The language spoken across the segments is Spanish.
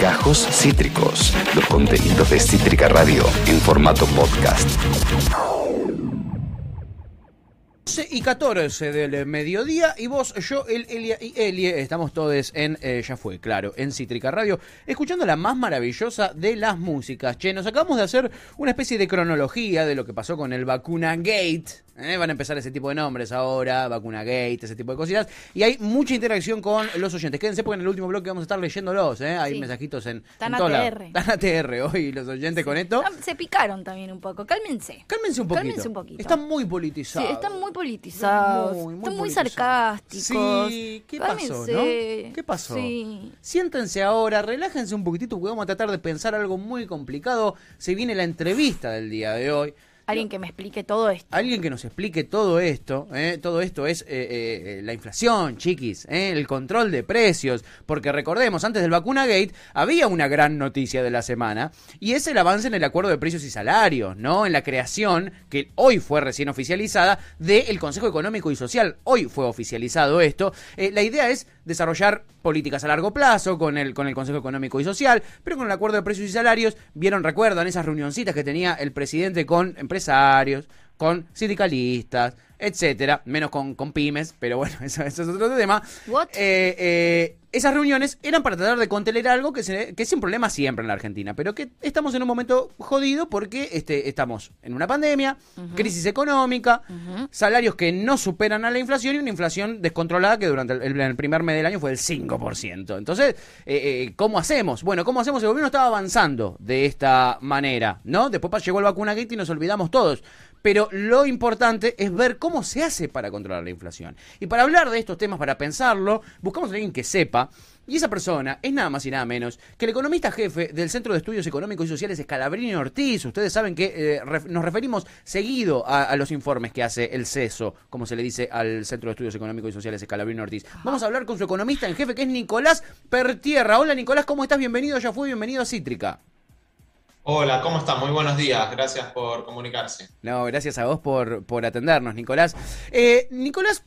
Gajos Cítricos, los contenidos de Cítrica Radio en formato podcast. 12 y 14 del mediodía y vos, yo, el Elia y Elie, estamos todos en, eh, ya fue, claro, en Cítrica Radio, escuchando la más maravillosa de las músicas. Che, nos acabamos de hacer una especie de cronología de lo que pasó con el Vacuna Gate. ¿Eh? Van a empezar ese tipo de nombres ahora, Vacuna Gate, ese tipo de cositas. Y hay mucha interacción con los oyentes. Quédense porque en el último bloque vamos a estar leyéndolos. ¿eh? Hay Sí. mensajitos en. Tan en. ATR. Tan ATR hoy los oyentes con esto. Ah, Se picaron también un poco. Cálmense. Cálmense un poquito. Cálmense un poquito. Están muy Sí, politizados. están muy politizados. Muy, muy están muy politizados. sarcásticos. Sí, ¿qué pasó, no? ¿Qué pasó? Sí. Siéntense ahora, relájense un poquitito porque vamos a tratar de pensar algo muy complicado. Se viene la entrevista del día de hoy. Alguien que me explique todo esto. Alguien que nos explique todo esto, ¿eh? todo esto es eh, eh, la inflación, chiquis, ¿eh? el control de precios, porque recordemos, antes del vacuna gate había una gran noticia de la semana y es el avance en el acuerdo de precios y salarios, ¿no? En la creación, que hoy fue recién oficializada, del Consejo Económico y Social. Hoy fue oficializado esto. Eh, la idea es desarrollar políticas a largo plazo con el, con el Consejo Económico y Social, pero con el acuerdo de precios y salarios, vieron, recuerdan esas reunioncitas que tenía el presidente con empresarios, con sindicalistas, etcétera, menos con, con pymes, pero bueno, eso, eso es otro tema. Eh, eh, esas reuniones eran para tratar de contener algo que, se- que es un problema siempre en la Argentina, pero que estamos en un momento jodido porque este, estamos en una pandemia, crisis económica, salarios que no superan a la inflación y una inflación descontrolada que durante el, el primer mes del año fue del 5%. Entonces, eh, eh, ¿cómo hacemos? Bueno, ¿cómo hacemos? El gobierno estaba avanzando de esta manera, ¿no? Después llegó el vacuna gate y nos olvidamos todos. Pero lo importante es ver cómo se hace para controlar la inflación. Y para hablar de estos temas, para pensarlo, buscamos a alguien que sepa. Y esa persona es nada más y nada menos que el economista jefe del Centro de Estudios Económicos y Sociales Escalabrini Ortiz. Ustedes saben que eh, nos referimos seguido a, a los informes que hace el CESO, como se le dice al Centro de Estudios Económicos y Sociales Escalabrini Ortiz. Vamos a hablar con su economista en jefe, que es Nicolás Pertierra. Hola Nicolás, ¿cómo estás? Bienvenido, ya fue, bienvenido a Cítrica. Hola, ¿cómo están? Muy buenos días. Gracias por comunicarse. No, gracias a vos por, por atendernos, Nicolás. Eh, Nicolás,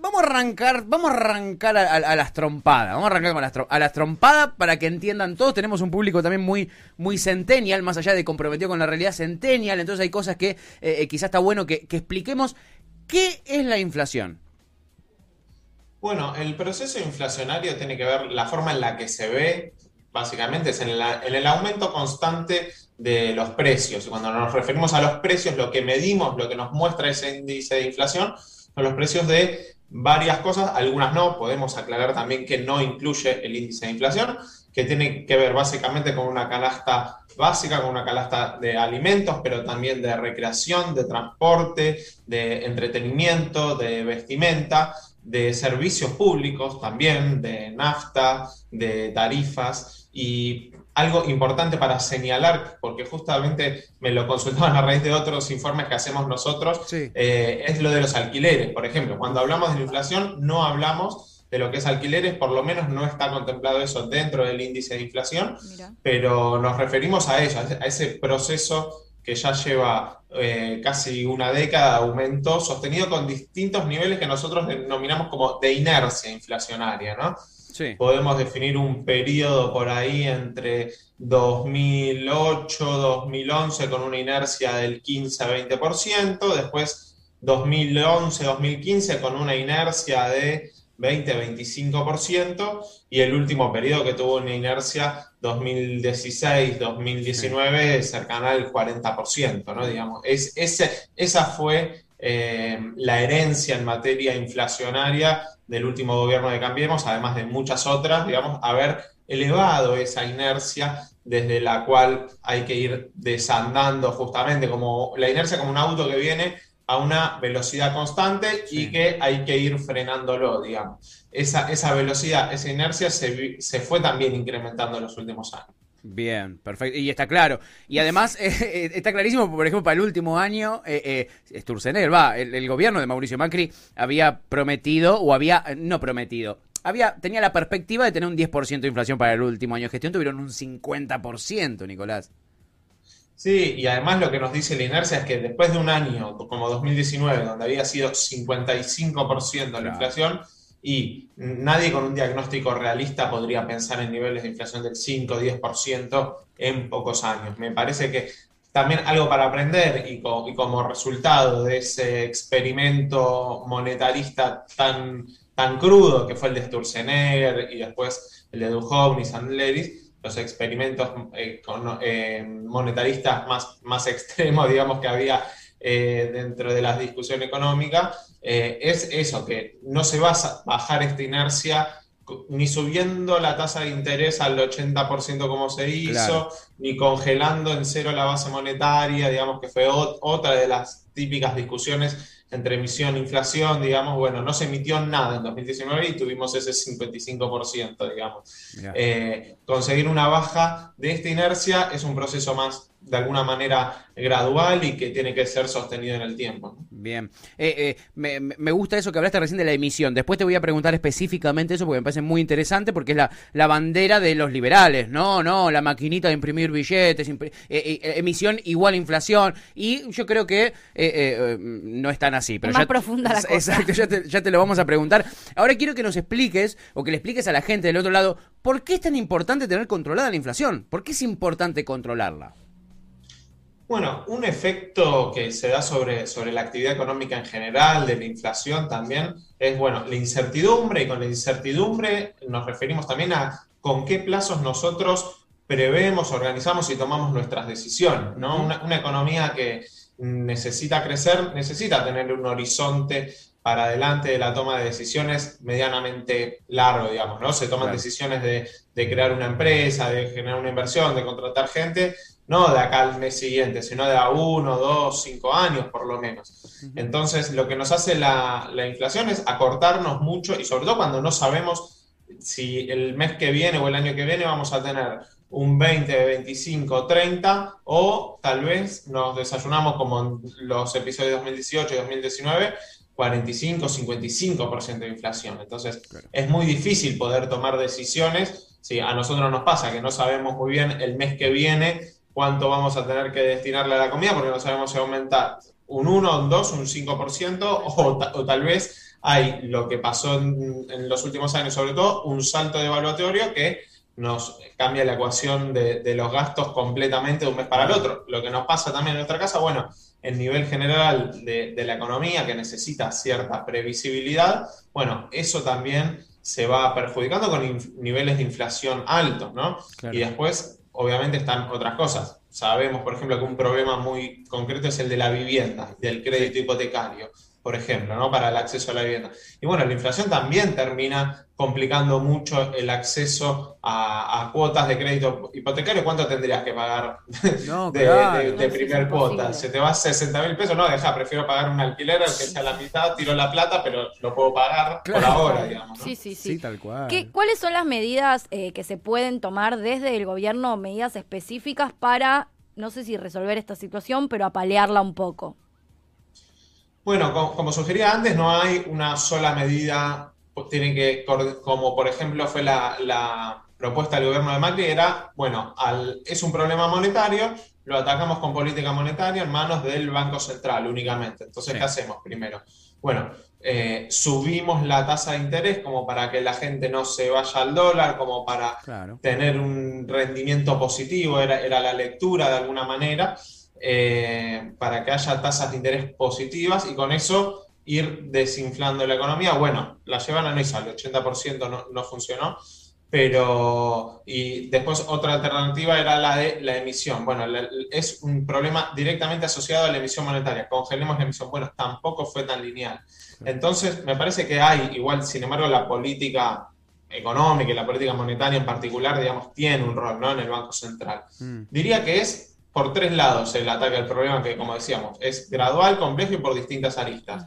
vamos a arrancar, vamos a arrancar a, a- a las trompadas, vamos a arrancar con las, a las trompadas para que entiendan todos. Tenemos un público también muy, muy centennial, más allá de comprometido con la realidad centennial, entonces hay cosas que eh, eh, quizás está bueno que, que expliquemos. ¿Qué es la inflación? Bueno, el proceso inflacionario tiene que ver la forma en la que se ve, básicamente, es en, el aumento constante de los precios. Y cuando nos referimos a los precios, lo que medimos, lo que nos muestra ese índice de inflación, son los precios de varias cosas, algunas no, podemos aclarar también que no incluye el índice de inflación, que tiene que ver básicamente con una canasta básica, con una canasta de alimentos, pero también de recreación, de transporte, de entretenimiento, de vestimenta, de servicios públicos también, de nafta, de tarifas y algo importante para señalar, porque justamente me lo consultaban a raíz de otros informes que hacemos nosotros, Sí. eh, es lo de los alquileres. Por ejemplo, cuando hablamos de la inflación, no hablamos de lo que es alquileres, por lo menos no está contemplado eso dentro del índice de inflación, Mira. pero nos referimos a eso, a ese- a ese proceso que ya lleva eh, casi una década de aumento sostenido con distintos niveles que nosotros denominamos como de inercia inflacionaria, ¿no? Sí. Podemos definir un periodo por ahí entre 2008, 2011 con una inercia del 15 a 20%, después 2011, 2015 con una inercia de 20 a 25% y el último periodo que tuvo una inercia 2016, 2019 cercana al 40%, ¿no? Digamos, es, ese, esa fue eh, la herencia en materia inflacionaria del último gobierno de Cambiemos, además de muchas otras, digamos, haber elevado esa inercia desde la cual hay que ir desandando justamente como la inercia como un auto que viene a una velocidad constante Sí. y que hay que ir frenándolo, digamos. Esa, esa velocidad, esa inercia se, se fue también incrementando en los últimos años. Bien, perfecto. Y está claro. Y además, eh, eh, está clarísimo, por ejemplo, para el último año, eh, eh, Sturzenegger, va, el, el gobierno de Mauricio Macri había prometido, o había, eh, no prometido, había, tenía la perspectiva de tener un 10% de inflación para el último año de gestión, tuvieron un 50%, Nicolás. Sí, y además lo que nos dice la inercia es que después de un año como 2019, donde había sido 55% la Claro. inflación, y nadie con un diagnóstico realista podría pensar en niveles de inflación del 5 o 10% en pocos años. Me parece que también algo para aprender y, como resultado de ese experimento monetarista tan, tan crudo que fue el de Sturzenegger y después el de Duhovny y Sandleris, los experimentos eh, eh, monetaristas más, más extremos, digamos, que había eh, dentro de la discusión económica, es eso, que no se va a bajar esta inercia ni subiendo la tasa de interés al 80% como se hizo, ni congelando en cero la base monetaria, digamos que fue otra de las típicas discusiones entre emisión e inflación, digamos, bueno, no se emitió nada en 2019 y tuvimos ese 55%, digamos. Eh, conseguir una baja de esta inercia es un proceso más de alguna manera gradual y que tiene que ser sostenido en el tiempo. Bien. Eh, eh, me, gusta eso que hablaste recién de la emisión. Después te voy a preguntar específicamente eso porque me parece muy interesante porque es la, la bandera de los liberales. No, no, la maquinita de imprimir billetes, eh, emisión igual inflación. Y yo creo que no es tan así. Pero es más profunda la cosa. Exacto, ya te, ya te lo vamos a preguntar. Ahora quiero que nos expliques o que le expliques a la gente del otro lado por qué es tan importante tener controlada la inflación. ¿Por qué es importante controlarla? Bueno, un efecto que se da sobre, sobre la actividad económica en general, de la inflación también, es bueno, la incertidumbre, y con la incertidumbre nos referimos también a con qué plazos nosotros prevemos, organizamos y tomamos nuestras decisiones. ¿no? Una, economía que necesita crecer, necesita tener un horizonte para adelante de la toma de decisiones medianamente largo, digamos, ¿no? Se toman decisiones de, de, crear una empresa, de generar una inversión, de contratar gente, no de acá al mes siguiente, sino de a uno, dos, cinco años por lo menos. Entonces, lo que nos hace la, inflación es acortarnos mucho y sobre todo cuando no sabemos si el mes que viene o el año que viene vamos a tener un 20, 25, 30 o tal vez nos desayunamos como en los episodios de 2018 y 2019 45, 55% de inflación. Entonces, es muy difícil poder tomar decisiones. Si a nosotros nos pasa que no sabemos muy bien el mes que viene cuánto vamos a tener que destinarle a la comida, porque no sabemos si aumentar un 1, un 2, un 5%, o, o tal vez hay lo que pasó en, los últimos años, sobre todo, un salto de evaluatorio que nos cambia la ecuación de, los gastos completamente de un mes para el otro. Lo que nos pasa también en nuestra casa, bueno, el nivel general de, la economía que necesita cierta previsibilidad, bueno, eso también se va perjudicando con niveles de inflación altos, ¿no? Y después obviamente están otras cosas. Sabemos, por ejemplo, que un problema muy concreto es el de la vivienda, del crédito hipotecario por ejemplo, ¿no? para el acceso a la vivienda. Y bueno, la inflación también termina complicando mucho el acceso a, cuotas de crédito hipotecario. ¿Cuánto tendrías que pagar de, primer cuota? ¿Se te va a 60 mil pesos? No, deja, prefiero pagar un alquiler que sea la mitad, tiro la plata, pero lo puedo pagar por ahora, digamos. Sí, sí, sí. tal cual. ¿Cuáles son las medidas eh, que se pueden tomar desde el gobierno, medidas específicas para, no sé si resolver esta situación, pero apalearla un poco? Bueno, como, sugería antes, no hay una sola medida, pues, tienen que, como por ejemplo fue la, propuesta del gobierno de Macri, era, bueno, es un problema monetario, lo atacamos con política monetaria en manos del Banco Central únicamente. Entonces, ¿qué hacemos primero? Bueno, eh, subimos la tasa de interés como para que la gente no se vaya al dólar, como para tener un rendimiento positivo, era, era la lectura de alguna manera. Eh, para que haya tasas de interés positivas y con eso ir desinflando la economía. Bueno, la llevan a no hizo, el 80% no, no funcionó, pero y después otra alternativa era la de la emisión. Bueno, es un problema directamente asociado a la emisión monetaria. Congelemos la emisión. Bueno, tampoco fue tan lineal. Entonces, me parece que hay, igual, sin embargo, la política económica y la política monetaria en particular, digamos, tiene un rol ¿no? en el Banco Central. Mm. Diría que es por tres lados el ataque al problema que, como decíamos, es gradual, complejo y por distintas aristas.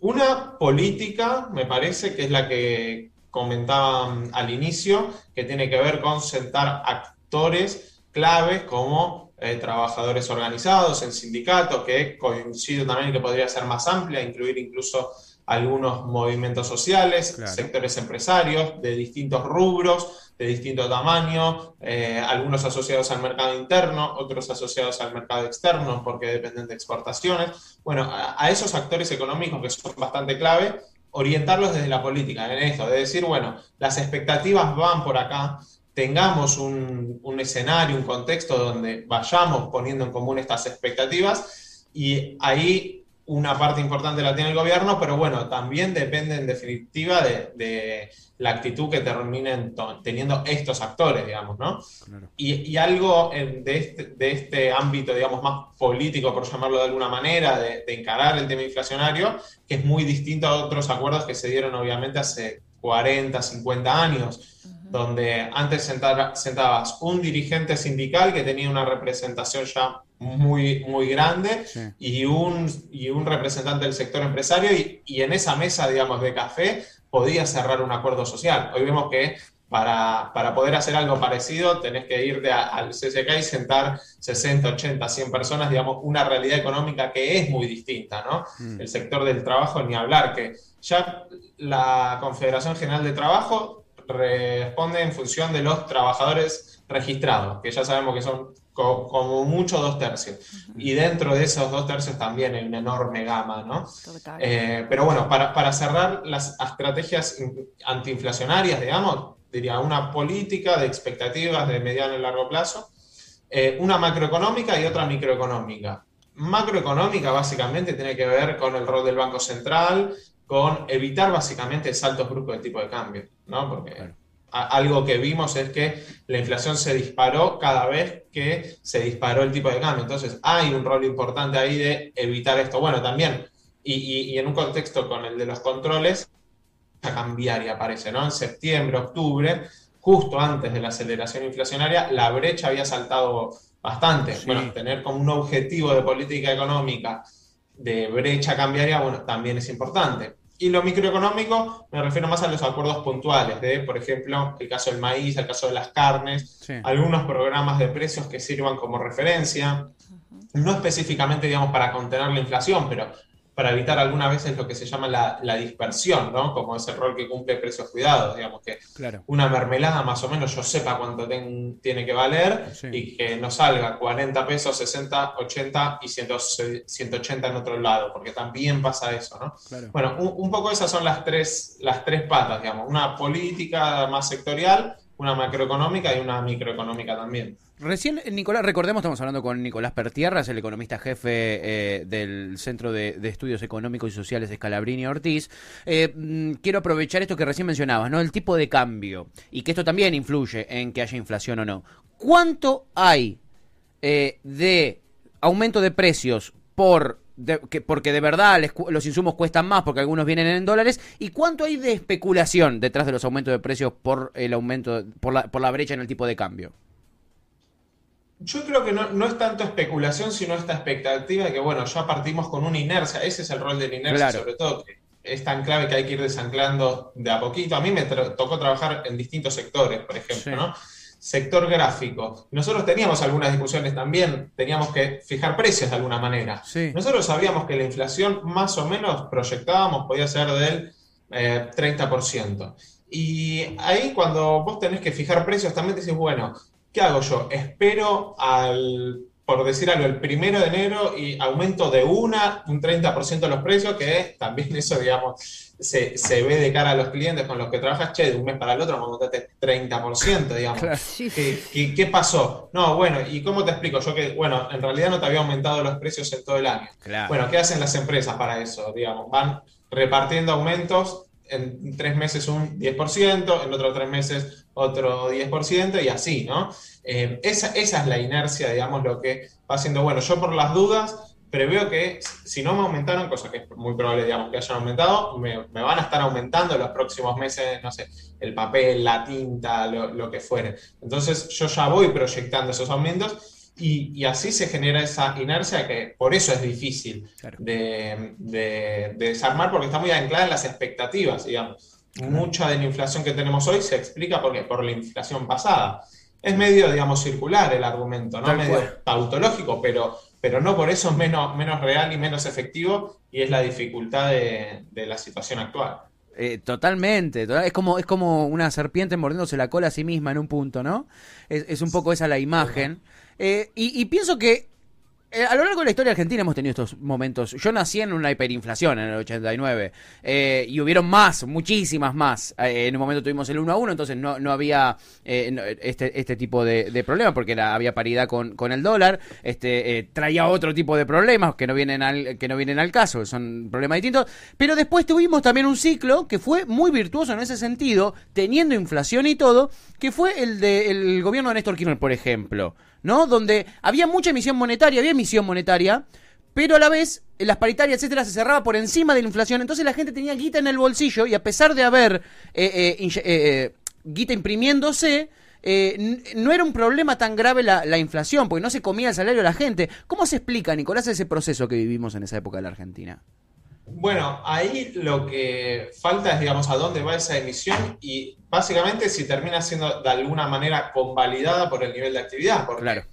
Una política, me parece, que es la que comentaba al inicio, que tiene que ver con sentar actores claves como eh, trabajadores organizados en sindicatos, que coincido también que podría ser más amplia, incluir incluso algunos movimientos sociales, sectores empresarios de distintos rubros, de distinto tamaño, eh, algunos asociados al mercado interno, otros asociados al mercado externo porque dependen de exportaciones. Bueno, a, esos actores económicos que son bastante clave, orientarlos desde la política, en esto, de decir, bueno, las expectativas van por acá, tengamos un, un escenario, un contexto donde vayamos poniendo en común estas expectativas y ahí una parte importante la tiene el gobierno, pero bueno, también depende en definitiva de, la actitud que terminen teniendo estos actores, digamos, ¿no? Y, algo de, este, de, este, ámbito, digamos, más político, por llamarlo de alguna manera, de, encarar el tema inflacionario, que es muy distinto a otros acuerdos que se dieron obviamente hace 40, 50 años, donde antes sentabas un dirigente sindical que tenía una representación ya muy, muy grande y, un, y un representante del sector empresario y, en esa mesa, digamos, de café podía cerrar un acuerdo social. Hoy vemos que para, para poder hacer algo parecido tenés que irte al CCK y sentar 60, 80, 100 personas, digamos, una realidad económica que es muy distinta, ¿no? Mm. El sector del trabajo, ni hablar, que ya la Confederación General de Trabajo responde en función de los trabajadores registrados, que ya sabemos que son como mucho dos tercios. Y dentro de esos dos tercios también hay una enorme gama, ¿no? Eh, pero bueno, para, para, cerrar las estrategias antiinflacionarias, digamos, diría una política de expectativas de mediano y largo plazo, eh, una macroeconómica y otra microeconómica. Macroeconómica básicamente tiene que ver con el rol del Banco Central, con evitar básicamente saltos bruscos de tipo de cambio, ¿no? Porque algo que vimos es que la inflación se disparó cada vez que se disparó el tipo de cambio. Entonces, hay un rol importante ahí de evitar esto. Bueno, también, y, en un contexto con el de los controles, a cambiar y aparece, ¿no? En septiembre, octubre, justo antes de la aceleración inflacionaria, la brecha había saltado bastante. Bueno, tener como un objetivo de política económica de brecha cambiaria, bueno, también es importante. Y lo microeconómico me refiero más a los acuerdos puntuales, de, por ejemplo, el caso del maíz, el caso de las carnes, algunos programas de precios que sirvan como referencia, no específicamente, digamos, para contener la inflación, pero para evitar algunas veces lo que se llama la, dispersión, ¿no? Como ese rol que cumple precios cuidados, digamos que una mermelada más o menos yo sepa cuánto tiene que valer y que no salga 40 pesos, 60, 80 y 180 en otro lado, porque también pasa eso, ¿no? Bueno, un, un, poco esas son las tres, las tres patas, digamos, una política más sectorial, una macroeconómica y una microeconómica también. Recién, Nicolás, recordemos, estamos hablando con Nicolás Pertierras, el economista jefe eh, del Centro de, Estudios Económicos y Sociales de Scalabrini Ortiz. Eh, mm, quiero aprovechar esto que recién mencionabas, ¿no? El tipo de cambio, y que esto también influye en que haya inflación o no. ¿Cuánto hay eh, de aumento de precios por que, porque de verdad los insumos cuestan más porque algunos vienen en dólares y cuánto hay de especulación detrás de los aumentos de precios por el aumento por la, por la brecha en el tipo de cambio yo creo que no, es tanto especulación, sino esta expectativa de que, bueno, ya partimos con una inercia. Ese es el rol de la inercia, sobre todo, que es tan clave que hay que ir desanclando de a poquito. A mí me tocó trabajar en distintos sectores, por ejemplo, ¿no? Sector gráfico. Nosotros teníamos algunas discusiones también, teníamos que fijar precios de alguna manera. Nosotros sabíamos que la inflación más o menos proyectábamos podía ser del 30%. Eh, y ahí cuando vos tenés que fijar precios, también decís, bueno, ¿qué hago yo? Espero al, por decir algo, el primero de enero y aumento de una, un 30% de los precios, que también eso, digamos, se, se, ve de cara a los clientes con los que trabajas, che, de un mes para el otro me aumentaste 30%, digamos. ¿Qué, ¿Qué, pasó? No, bueno, ¿y cómo te explico? Yo que, bueno, en realidad no te había aumentado los precios en todo el año. Bueno, ¿qué hacen las empresas para eso? Digamos, van repartiendo aumentos en tres meses un 10%, en otros tres meses otro 10% y así, ¿no? Eh, esa, esa, es la inercia, digamos, lo que va haciendo. Bueno, yo por las dudas preveo que si no me aumentaron, cosa que es muy probable, digamos, que hayan aumentado, me, van a estar aumentando en los próximos meses, no sé, el papel, la tinta, lo, que fuere. Entonces yo ya voy proyectando esos aumentos y, así se genera esa inercia que por eso es difícil de, de, desarmar porque está muy anclada en las expectativas, digamos. Mucha de la inflación que tenemos hoy se explica porque, por la inflación pasada. Es medio, digamos, circular el argumento, ¿no? medio tautológico, pero, pero no por eso es menos, menos real y menos efectivo y es la dificultad de, la situación actual. Eh, totalmente, es como, es como una serpiente mordiéndose la cola a sí misma en un punto, ¿no? Es, es un poco esa la imagen. Eh, y, pienso que eh, a lo largo de la historia argentina hemos tenido estos momentos. Yo nací en una hiperinflación en el 89 eh, y hubieron más, muchísimas más. Eh, en un momento tuvimos el 1 a 1, entonces no, no había este, este tipo de, de problemas porque había paridad con, con el dólar. Este, traía otro tipo de problemas que no, vienen al, que no vienen al caso, son problemas distintos. Pero después tuvimos también un ciclo que fue muy virtuoso en ese sentido, teniendo inflación y todo, que fue el del gobierno de Néstor Kirchner, por ejemplo. ¿No? Donde había mucha emisión monetaria, había emisión monetaria, pero a la vez las paritarias, etcétera, se cerraba por encima de la inflación, entonces la gente tenía guita en el bolsillo y a pesar de haber eh, eh, eh, guita imprimiéndose, no era un problema tan grave la, la, inflación, porque no se comía el salario de la gente. ¿Cómo se explica, Nicolás, ese proceso que vivimos en esa época de la Argentina? Bueno, ahí lo que falta es, digamos, a dónde va esa emisión y básicamente si termina siendo de alguna manera convalidada por el nivel de actividad. Porque claro.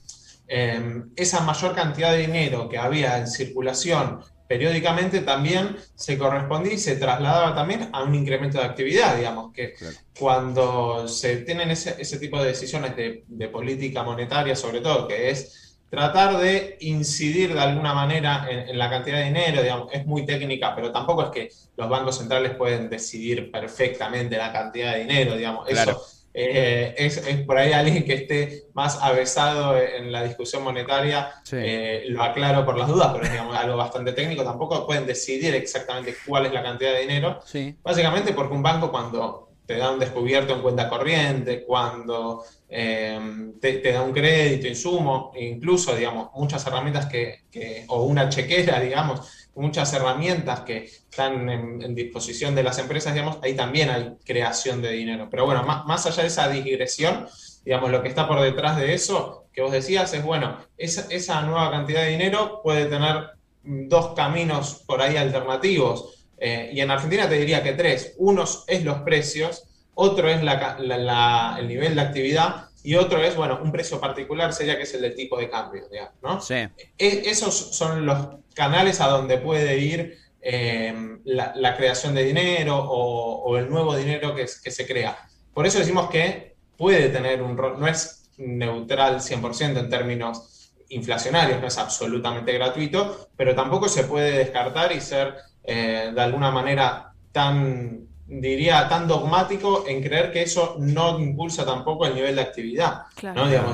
Em, esa mayor cantidad de dinero que había en circulación periódicamente también se correspondía y se trasladaba también a un incremento de actividad, digamos, que cuando se tienen ese, ese, tipo de decisiones de, de política monetaria, sobre todo, que es tratar de incidir de alguna manera en, la cantidad de dinero, digamos, es muy técnica, pero tampoco es que los bancos centrales pueden decidir perfectamente la cantidad de dinero, digamos, eso eh, es, por ahí alguien que esté más avesado en la discusión monetaria, eh, lo aclaro por las dudas, pero es digamos, algo bastante técnico, tampoco pueden decidir exactamente cuál es la cantidad de dinero, básicamente porque un banco cuando te da un descubierto en cuenta corriente, cuando em, te, da un crédito, insumo, incluso, digamos, muchas herramientas que, o una chequera, digamos, muchas herramientas que están en, disposición de las empresas, digamos, ahí también hay creación de dinero. Pero bueno, más, más, allá de esa digresión, digamos, lo que está por detrás de eso, que vos decías, es, bueno, esa, esa nueva cantidad de dinero puede tener dos caminos por ahí alternativos eh, y en Argentina te diría que tres. Uno es los precios, otro es el nivel de actividad y otro es, bueno, un precio particular sería que es el del tipo de cambio, ¿no? Sí. E, esos son los canales a donde puede ir eh, la, creación de dinero o, el nuevo dinero que, que, se crea. Por eso decimos que puede tener un rol, no es neutral 100% en términos inflacionarios, no es absolutamente gratuito, pero tampoco se puede descartar y ser eh, de alguna manera tan, diría, tan dogmático en creer que eso no impulsa tampoco el nivel de actividad.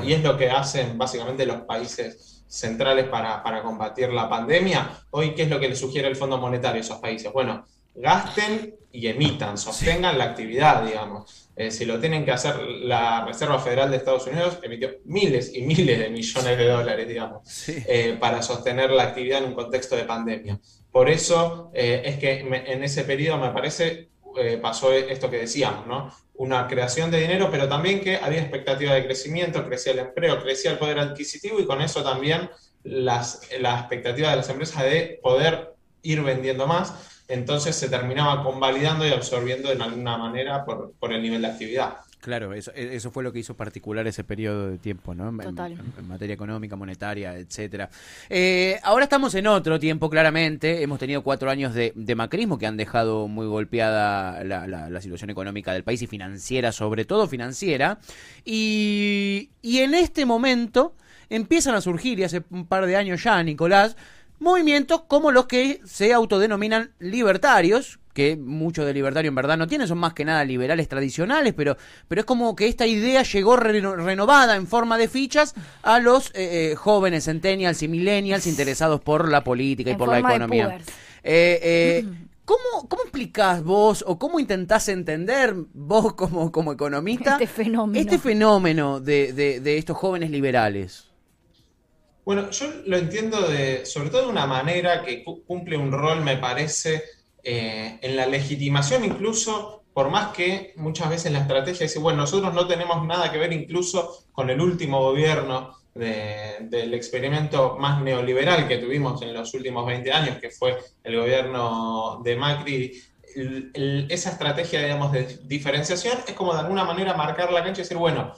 y es lo que hacen básicamente los países centrales para, combatir la pandemia. Hoy, ¿qué es lo que le sugiere el Fondo Monetario a esos países? Bueno, gasten y emitan, sostengan la actividad, digamos. Eh, si lo tienen que hacer, la Reserva Federal de Estados Unidos emitió miles y miles de millones de dólares, digamos, eh, para sostener la actividad en un contexto de pandemia. Por eso eh, es que en ese periodo me parece eh, pasó esto que decíamos, ¿no? Una creación de dinero, pero también que había expectativa de crecimiento, crecía el empleo, crecía el poder adquisitivo y con eso también las, la expectativa de las empresas de poder ir vendiendo más. Entonces se terminaba convalidando y absorbiendo de alguna manera por, por el nivel de actividad. Claro, eso, e, eso fue lo que hizo particular ese periodo de tiempo, ¿no? En, en, materia económica, monetaria, etcétera. Eh, ahora estamos en otro tiempo, claramente. Hemos tenido cuatro años de, macrismo que han dejado muy golpeada la, la, situación económica del país y financiera, sobre todo financiera. Y, y en este momento empiezan a surgir, y hace un par de años ya, Nicolás, movimientos como los que se autodenominan libertarios, que muchos de libertario en verdad no tienen, son más que nada liberales tradicionales, pero, pero es como que esta idea llegó renovada en forma de fichas a los eh, eh, jóvenes centennials y millennials interesados por la política y por la economía. Eh, ¿Cómo, ¿Cómo explicás vos o cómo intentás entender vos como, como economista este fenómeno, este fenómeno de, de estos jóvenes liberales? Bueno, yo lo entiendo de, sobre todo de una manera que cumple un rol, me parece, eh, en la legitimación incluso, por más que muchas veces la estrategia dice, bueno, nosotros no tenemos nada que ver incluso con el último gobierno del experimento más neoliberal que tuvimos en los últimos 20 años, que fue el gobierno de Macri, esa estrategia, digamos, de diferenciación es como de alguna manera marcar la cancha y decir, bueno,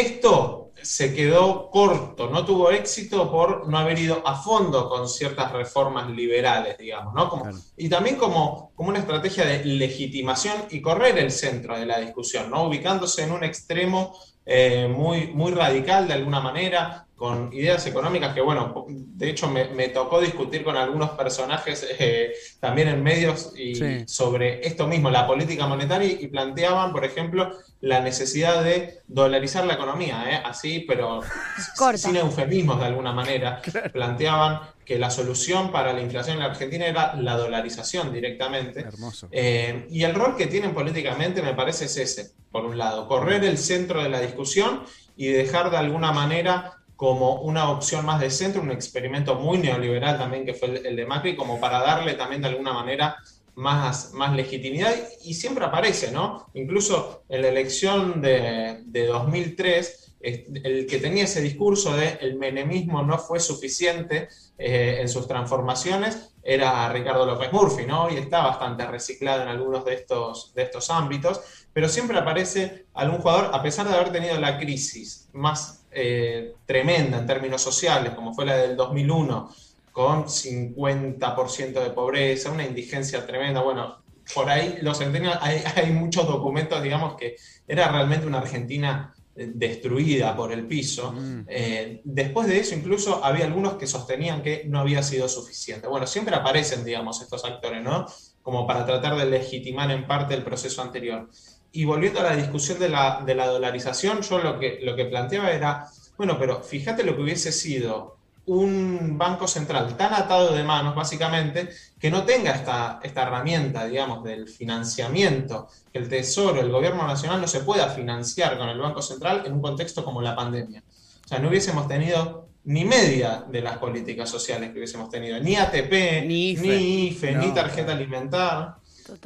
esto se quedó corto, no tuvo éxito por no haber ido a fondo con ciertas reformas liberales, digamos, ¿no? Como, Y también como, como una estrategia de legitimación y correr el centro de la discusión, ¿no? Ubicándose en un extremo eh, muy, muy radical de alguna manera, con ideas económicas que, bueno, de hecho me, tocó discutir con algunos personajes eh, también en medios y sobre esto mismo, la política monetaria, y planteaban, por ejemplo, la necesidad de dolarizar la economía, ¿eh? así, pero sin eufemismos de alguna manera. Planteaban que la solución para la inflación en la Argentina era la dolarización directamente. Hermoso. Eh, y el rol que tienen políticamente me parece es ese, por un lado, correr el centro de la discusión y dejar de alguna manera como una opción más de centro, un experimento muy neoliberal también que fue el, de Macri, como para darle también de alguna manera más, más legitimidad y siempre aparece, ¿no? Incluso en la elección de, de 2003, el que tenía ese discurso de el menemismo no fue suficiente eh, en sus transformaciones era Ricardo López Murphy, ¿no? Y está bastante reciclado en algunos de estos, de estos ámbitos, pero siempre aparece algún jugador, a pesar de haber tenido la crisis más eh, tremenda en términos sociales, como fue la del 2001, con 50% de pobreza, una indigencia tremenda, bueno, por ahí los centenios, hay, hay muchos documentos, digamos, que era realmente una Argentina destruida por el piso. Mm. Eh, después de eso, incluso había algunos que sostenían que no había sido suficiente. Bueno, siempre aparecen, digamos, estos actores, ¿no? Como para tratar de legitimar en parte el proceso anterior. Y volviendo a la discusión de la, de la dolarización, yo lo que, lo que planteaba era, bueno, pero fíjate lo que hubiese sido un banco central tan atado de manos, básicamente, que no tenga esta, esta herramienta, digamos, del financiamiento, que el Tesoro, el gobierno nacional no se pueda financiar con el Banco Central en un contexto como la pandemia. O sea, no hubiésemos tenido ni media de las políticas sociales que hubiésemos tenido, ni ATP, ni IFE, ni, tarjeta alimentar.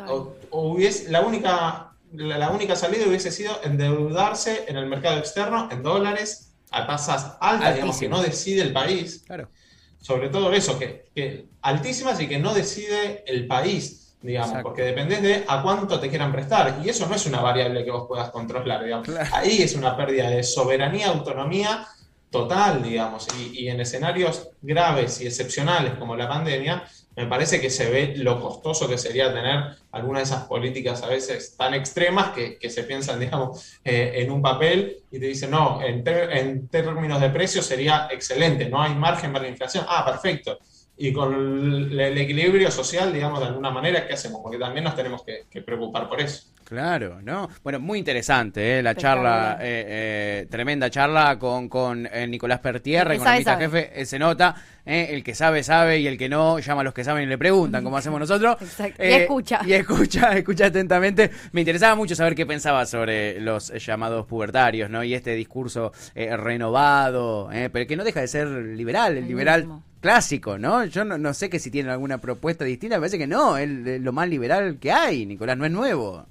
O, hubiese, la, única, la única salida hubiese sido endeudarse en el mercado externo en dólares a tasas altas, digamos, que no decide el país. Claro. Sobre todo eso, que, altísimas y que no decide el país, digamos, porque dependés de a cuánto te quieran prestar. Y eso no es una variable que vos puedas controlar, digamos. Ahí es una pérdida de soberanía, autonomía total, digamos. y en escenarios graves y excepcionales como la pandemia, me parece que se ve lo costoso que sería tener alguna de esas políticas a veces tan extremas que, se piensan, digamos, eh, en un papel y te dicen, no, en, en términos de precio sería excelente, no hay margen para la inflación. Ah, perfecto y con el, equilibrio social, digamos, de alguna manera, ¿qué hacemos? Porque también nos tenemos que, preocupar por eso. Claro, ¿no? Bueno, muy interesante ¿eh? la charla, eh, eh, tremenda charla con, con Nicolás Pertierra, economista jefe, se nota, el que sabe, sabe, y el que no, llama a los que saben y le preguntan, como hacemos nosotros. Exacto. y escucha. Y escucha, escucha atentamente. Me interesaba mucho saber qué pensaba sobre los llamados pubertarios, ¿no? Y este discurso renovado, pero que no deja de ser liberal, el, liberal clásico, ¿no? Yo no, sé que si tienen alguna propuesta distinta, me parece que no, es lo más liberal que hay, Nicolás, no es nuevo.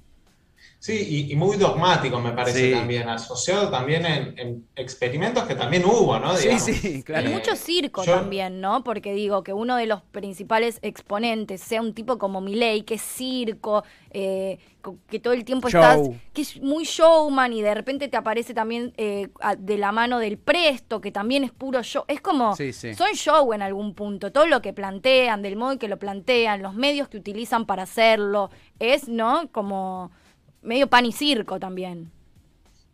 Sí, y, muy dogmático me parece también, asociado también en, experimentos que también hubo, ¿no? Sí, sí, claro. Y mucho circo también, ¿no? Porque digo que uno de los principales exponentes sea un tipo como Milei, que es circo, eh, que todo el tiempo estás, que es muy showman y de repente te aparece también eh, de la mano del presto, que también es puro show. Es como, son show en algún punto. Todo lo que plantean, del modo que lo plantean, los medios que utilizan para hacerlo, es, ¿no? Como medio pan y circo también.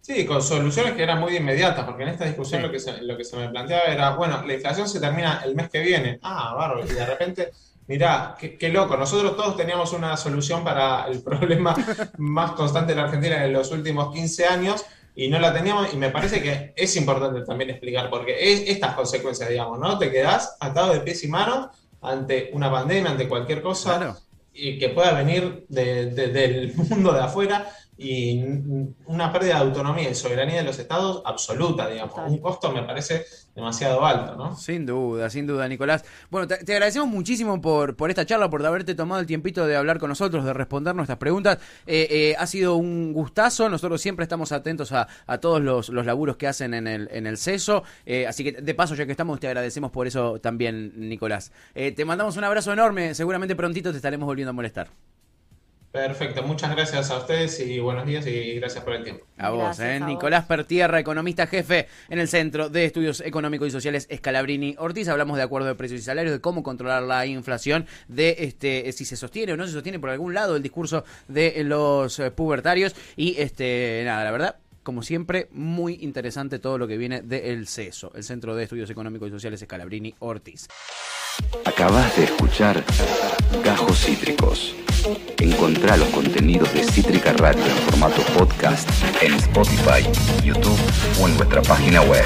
Sí, con soluciones que eran muy inmediatas, porque en esta discusión lo, que se, lo que se me planteaba era, bueno, la inflación se termina el mes que viene. Ah, bárbaro. Y de repente, mirá, qué, loco. Nosotros todos teníamos una solución para el problema más constante de la Argentina en los últimos 15 años y no la teníamos. Y me parece que es importante también explicar, porque es estas consecuencias, digamos, ¿no? Te quedás atado de pies y manos ante una pandemia, ante cualquier cosa y que pueda venir del mundo de afuera y una pérdida de autonomía y soberanía de los estados absoluta, digamos. Un costo me parece demasiado alto, ¿no? Sin duda, sin duda, Nicolás. Bueno, te, agradecemos muchísimo por, por esta charla, por haberte tomado el tiempito de hablar con nosotros, de responder nuestras preguntas. Eh, eh, ha sido un gustazo, nosotros siempre estamos atentos a, todos los, los, laburos que hacen en el, en el CESO, eh, así que de paso, ya que estamos, te agradecemos por eso también, Nicolás. te mandamos un abrazo enorme, seguramente prontito te estaremos volviendo a molestar. Perfecto, muchas gracias a ustedes y buenos días y gracias por el tiempo. A vos, ¿eh? Nicolás Pertierra, economista jefe en el Centro de Estudios Económicos y Sociales Escalabrini Ortiz. Hablamos de acuerdo de precios y salarios, de cómo controlar la inflación, de este si se sostiene o no se sostiene por algún lado el discurso de los pubertarios y este nada, la verdad como siempre, muy interesante todo lo que viene del CESO, el Centro de Estudios Económicos y Sociales Scalabrini Ortiz. Acabas de escuchar Gajos Cítricos. Encontrá los contenidos de Cítrica Radio en formato podcast en Spotify, YouTube o en nuestra página web.